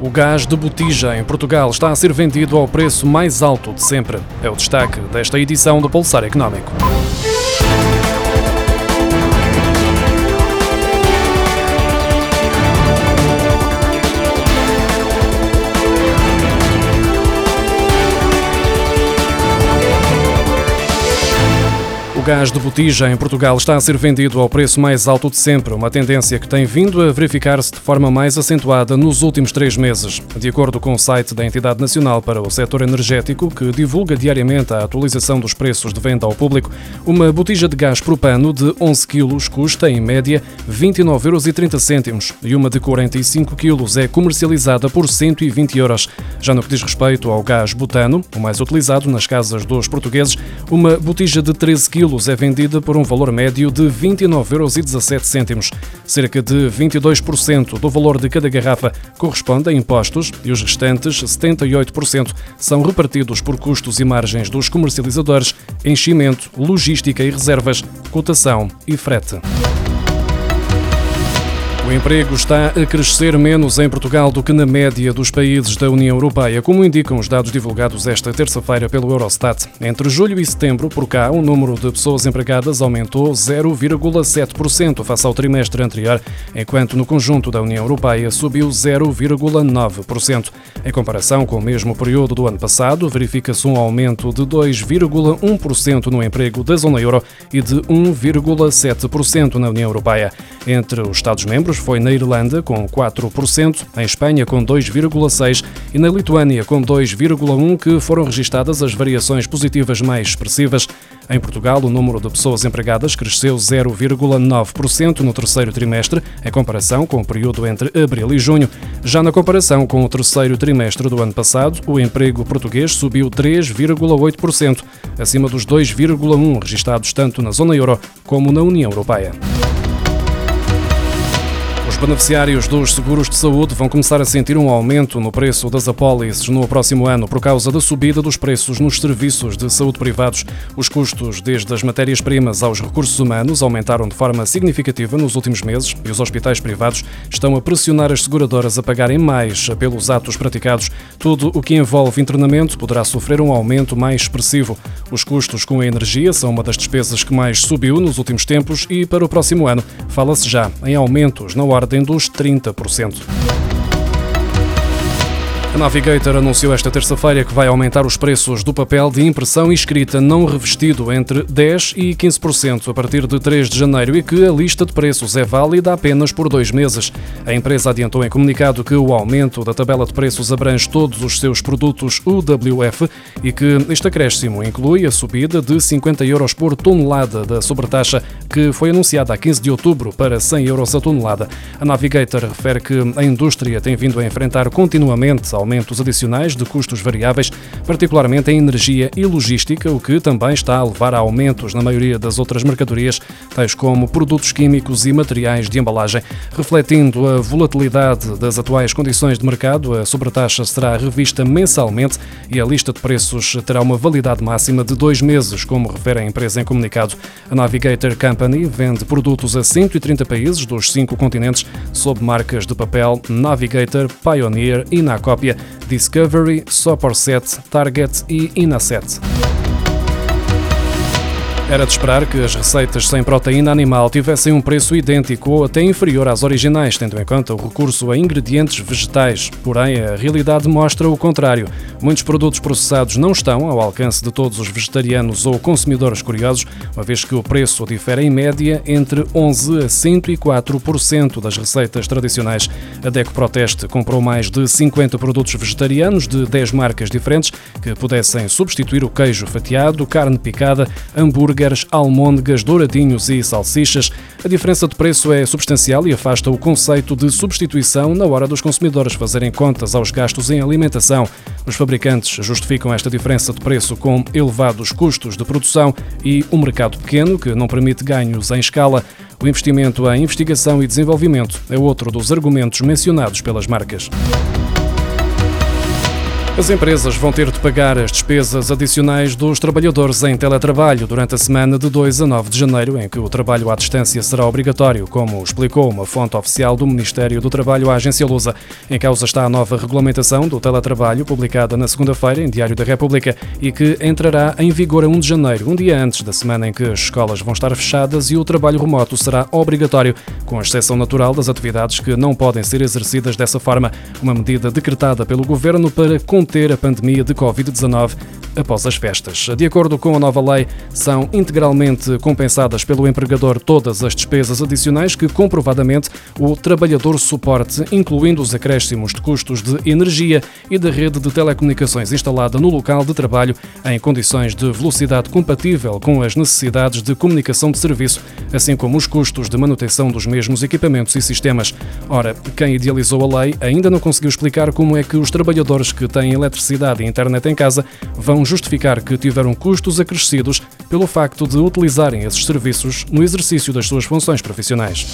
O gás de botija em Portugal está a ser vendido ao preço mais alto de sempre. É o destaque desta edição do Pulsar Económico. Gás de botija em Portugal está a ser vendido ao preço mais alto de sempre, uma tendência que tem vindo a verificar-se de forma mais acentuada nos últimos três meses. De acordo com o site da Entidade Nacional para o Setor Energético, que divulga diariamente a atualização dos preços de venda ao público, uma botija de gás propano de 11 kg custa, em média, 29,30 euros e uma de 45 kg é comercializada por 120 euros. Já no que diz respeito ao gás butano, o mais utilizado nas casas dos portugueses, uma botija de 13 kg é vendida por um valor médio de 29,17 euros. Cerca de 22% do valor de cada garrafa corresponde a impostos e os restantes 78% são repartidos por custos e margens dos comercializadores, enchimento, logística e reservas, cotação e frete. O emprego está a crescer menos em Portugal do que na média dos países da União Europeia, como indicam os dados divulgados esta terça-feira pelo Eurostat. Entre julho e setembro, por cá, o número de pessoas empregadas aumentou 0,7% face ao trimestre anterior, enquanto no conjunto da União Europeia subiu 0,9%. Em comparação com o mesmo período do ano passado, verifica-se um aumento de 2,1% no emprego da zona euro e de 1,7% na União Europeia. Entre os Estados-membros, foi na Irlanda, com 4%, em Espanha, com 2,6% e na Lituânia, com 2,1%, que foram registadas as variações positivas mais expressivas. Em Portugal, o número de pessoas empregadas cresceu 0,9% no terceiro trimestre, em comparação com o período entre abril e junho. Já na comparação com o terceiro trimestre do ano passado, o emprego português subiu 3,8%, acima dos 2,1% registados tanto na zona euro como na União Europeia beneficiários dos seguros de saúde vão começar a sentir um aumento no preço das apólices no próximo ano por causa da subida dos preços nos serviços de saúde privados. Os custos, desde as matérias-primas aos recursos humanos, aumentaram de forma significativa nos últimos meses e os hospitais privados estão a pressionar as seguradoras a pagarem mais pelos atos praticados. Tudo o que envolve internamento poderá sofrer um aumento mais expressivo. Os custos com a energia são uma das despesas que mais subiu nos últimos tempos e para o próximo ano fala-se já em aumentos na ordem ordem dos 30%. A Navigator anunciou esta terça-feira que vai aumentar os preços do papel de impressão e escrita não revestido entre 10% e 15% a partir de 3 de janeiro e que a lista de preços é válida apenas por dois meses. A empresa adiantou em comunicado que o aumento da tabela de preços abrange todos os seus produtos UWF e que este acréscimo inclui a subida de 50 euros por tonelada da sobretaxa que foi anunciada a 15 de outubro para 100 euros a tonelada. A Navigator refere que a indústria tem vindo a enfrentar continuamente aumentos adicionais de custos variáveis, particularmente em energia e logística, o que também está a levar a aumentos na maioria das outras mercadorias, tais como produtos químicos e materiais de embalagem. Refletindo a volatilidade das atuais condições de mercado, a sobretaxa será revista mensalmente e a lista de preços terá uma validade máxima de dois meses, como refere a empresa em comunicado. A Navigator Company vende produtos a 130 países dos cinco continentes sob marcas de papel Navigator, Pioneer e na cópia Discovery, Soporset, Target e Inaset. Era de esperar que as receitas sem proteína animal tivessem um preço idêntico ou até inferior às originais, tendo em conta o recurso a ingredientes vegetais. Porém, a realidade mostra o contrário. Muitos produtos processados não estão ao alcance de todos os vegetarianos ou consumidores curiosos, uma vez que o preço difere em média entre 11 a 104% das receitas tradicionais. A Deco Proteste comprou mais de 50 produtos vegetarianos de 10 marcas diferentes que pudessem substituir o queijo fatiado, carne picada, hambúrguer hambúrgueres, almôndegas, douradinhos e salsichas. A diferença de preço é substancial e afasta o conceito de substituição na hora dos consumidores fazerem contas aos gastos em alimentação. Os fabricantes justificam esta diferença de preço com elevados custos de produção e um mercado pequeno que não permite ganhos em escala. O investimento em investigação e desenvolvimento é outro dos argumentos mencionados pelas marcas. As empresas vão ter de pagar as despesas adicionais dos trabalhadores em teletrabalho durante a semana de 2 a 9 de janeiro, em que o trabalho à distância será obrigatório, como explicou uma fonte oficial do Ministério do Trabalho à agência Lusa. Em causa está a nova regulamentação do teletrabalho, publicada na segunda-feira em Diário da República, e que entrará em vigor a 1 de janeiro, um dia antes da semana em que as escolas vão estar fechadas e o trabalho remoto será obrigatório, com exceção natural das atividades que não podem ser exercidas dessa forma, uma medida decretada pelo Governo para conter a pandemia de Covid-19 após as festas. De acordo com a nova lei, são integralmente compensadas pelo empregador todas as despesas adicionais que comprovadamente o trabalhador suporte, incluindo os acréscimos de custos de energia e da rede de telecomunicações instalada no local de trabalho em condições de velocidade compatível com as necessidades de comunicação de serviço, assim como os custos de manutenção dos mesmos equipamentos e sistemas. Ora, quem idealizou a lei ainda não conseguiu explicar como é que os trabalhadores que têm eletricidade e internet em casa vão justificar que tiveram custos acrescidos pelo facto de utilizarem esses serviços no exercício das suas funções profissionais.